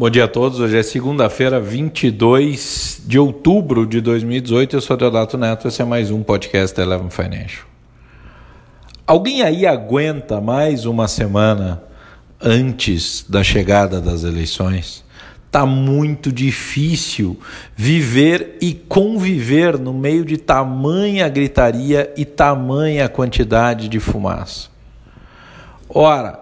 Bom dia a todos. Hoje é segunda-feira, 22 de outubro de 2018. Eu sou Deodato Neto. Esse é mais um podcast da Eleven Financial. Alguém aí aguenta mais uma semana antes da chegada das eleições? Tá muito difícil viver e conviver no meio de tamanha gritaria e tamanha quantidade de fumaça. Ora,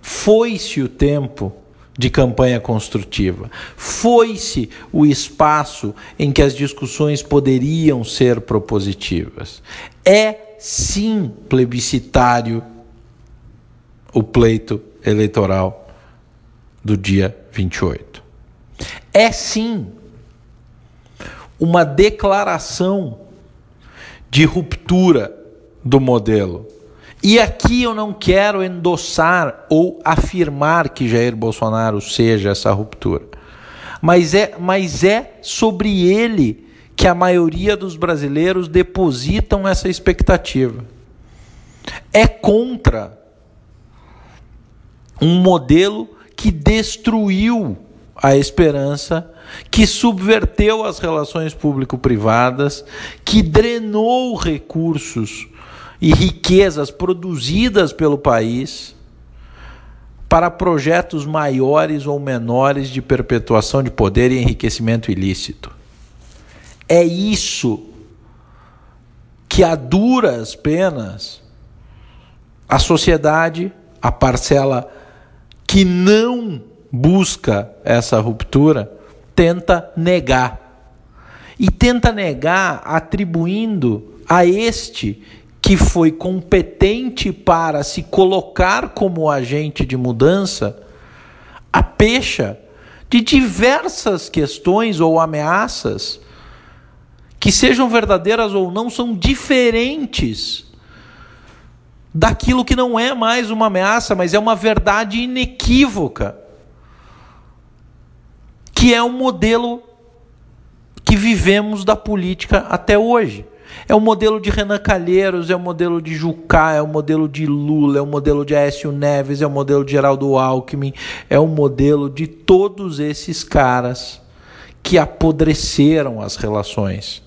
foi-se o tempo de campanha construtiva. Foi-se o espaço em que as discussões poderiam ser propositivas. É sim plebiscitário o pleito eleitoral do dia 28. É sim uma declaração de ruptura do modelo e aqui eu não quero endossar ou afirmar que Jair Bolsonaro seja essa ruptura. Mas é, mas é sobre ele que a maioria dos brasileiros depositam essa expectativa. É contra um modelo que destruiu a esperança, que subverteu as relações público-privadas, que drenou recursos e riquezas produzidas pelo país para projetos maiores ou menores de perpetuação de poder e enriquecimento ilícito. É isso que a duras penas a sociedade, a parcela que não busca essa ruptura, tenta negar. E tenta negar atribuindo a este que foi competente para se colocar como agente de mudança, a pecha de diversas questões ou ameaças que sejam verdadeiras ou não são diferentes daquilo que não é mais uma ameaça, mas é uma verdade inequívoca, que é o modelo que vivemos da política até hoje. É o modelo de Renan Calheiros, é o modelo de Jucá, é o modelo de Lula, é o modelo de Aécio Neves, é o modelo de Geraldo Alckmin, é o modelo de todos esses caras que apodreceram as relações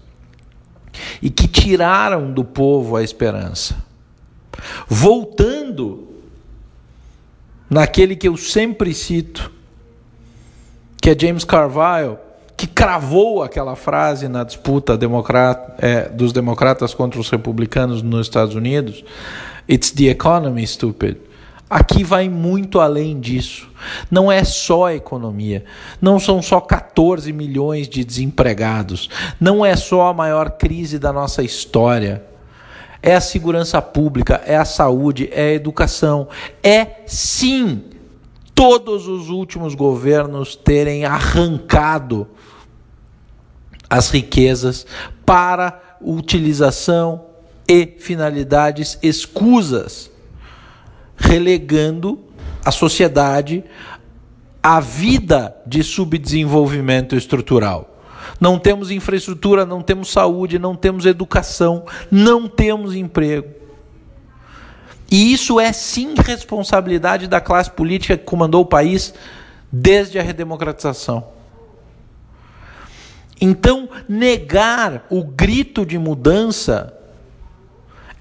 e que tiraram do povo a esperança. Voltando naquele que eu sempre cito, que é James Carville, que cravou aquela frase na disputa democrata, é, dos democratas contra os republicanos nos Estados Unidos: It's the economy, stupid. Aqui vai muito além disso. Não é só a economia. Não são só 14 milhões de desempregados. Não é só a maior crise da nossa história. É a segurança pública, é a saúde, é a educação. É sim todos os últimos governos terem arrancado as riquezas para utilização e finalidades escusas, relegando a sociedade à vida de subdesenvolvimento estrutural. Não temos infraestrutura, não temos saúde, não temos educação, não temos emprego. E isso é sim responsabilidade da classe política que comandou o país desde a redemocratização. Então, negar o grito de mudança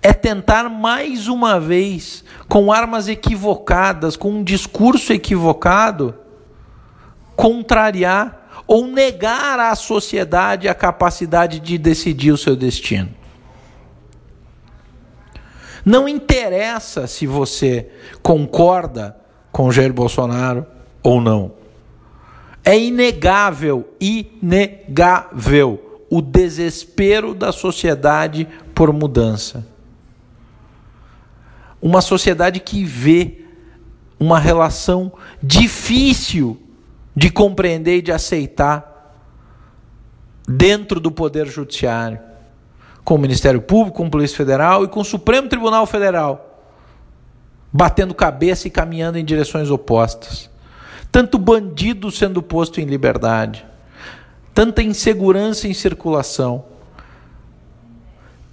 é tentar mais uma vez, com armas equivocadas, com um discurso equivocado, contrariar ou negar à sociedade a capacidade de decidir o seu destino. Não interessa se você concorda com Jair Bolsonaro ou não. É inegável, inegável o desespero da sociedade por mudança. Uma sociedade que vê uma relação difícil de compreender e de aceitar dentro do Poder Judiciário, com o Ministério Público, com a Polícia Federal e com o Supremo Tribunal Federal, batendo cabeça e caminhando em direções opostas tanto bandido sendo posto em liberdade, tanta insegurança em circulação,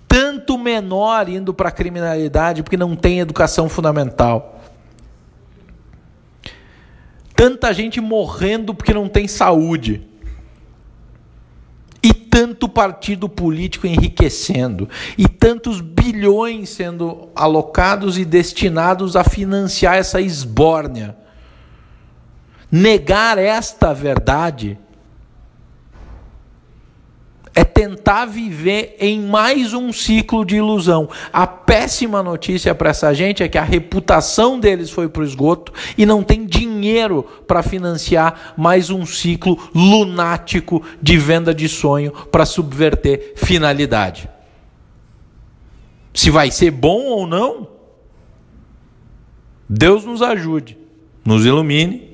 tanto menor indo para a criminalidade porque não tem educação fundamental, tanta gente morrendo porque não tem saúde. E tanto partido político enriquecendo, e tantos bilhões sendo alocados e destinados a financiar essa esbórnia. Negar esta verdade é tentar viver em mais um ciclo de ilusão. A péssima notícia para essa gente é que a reputação deles foi para o esgoto e não tem dinheiro para financiar mais um ciclo lunático de venda de sonho para subverter finalidade. Se vai ser bom ou não, Deus nos ajude, nos ilumine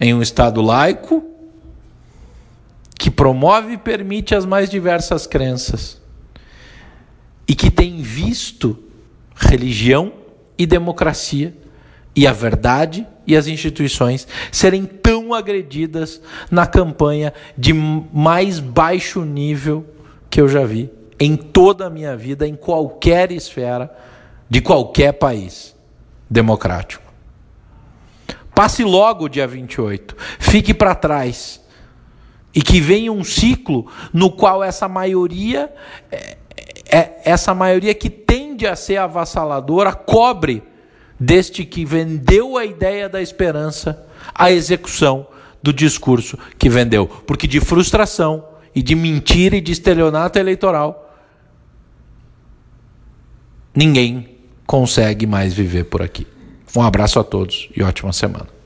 em um estado laico que promove e permite as mais diversas crenças e que tem visto religião e democracia e a verdade e as instituições serem tão agredidas na campanha de mais baixo nível que eu já vi em toda a minha vida, em qualquer esfera de qualquer país democrático. Passe logo o dia 28, fique para trás e que venha um ciclo no qual essa maioria, é, é, essa maioria que tende a ser avassaladora, cobre deste que vendeu a ideia da esperança a execução do discurso que vendeu. Porque de frustração e de mentira e de estelionato eleitoral, ninguém consegue mais viver por aqui. Um abraço a todos e ótima semana.